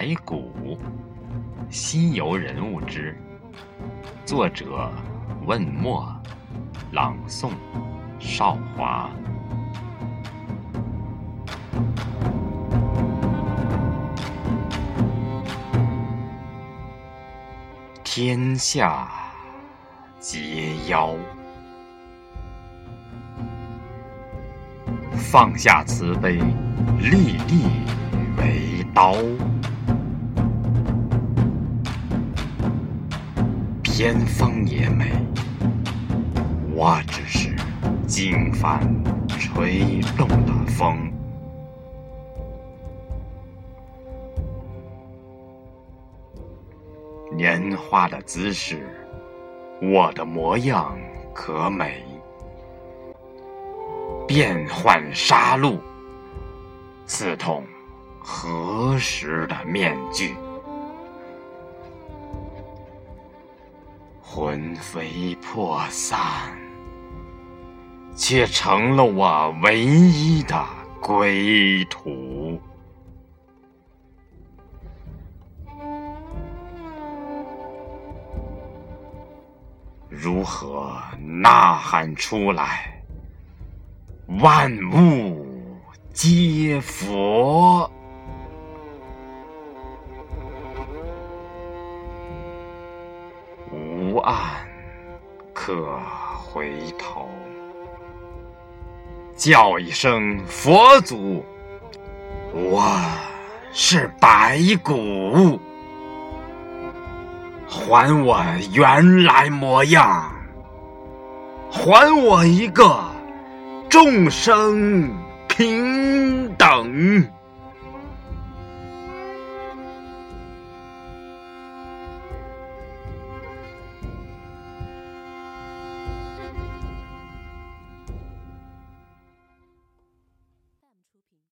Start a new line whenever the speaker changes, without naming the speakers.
白骨》，西游人物之，作者问墨，朗诵少华。天下皆妖，放下慈悲，立地为刀。天风也美，我只是经幡吹动的风。年花的姿势，我的模样可美；变幻杀戮，刺痛何时的面具？魂飞魄散，却成了我唯一的归途。如何呐喊出来？万物皆佛，岸可回头。叫一声佛祖，我是白骨。还我原来模样，还我一个众生平等。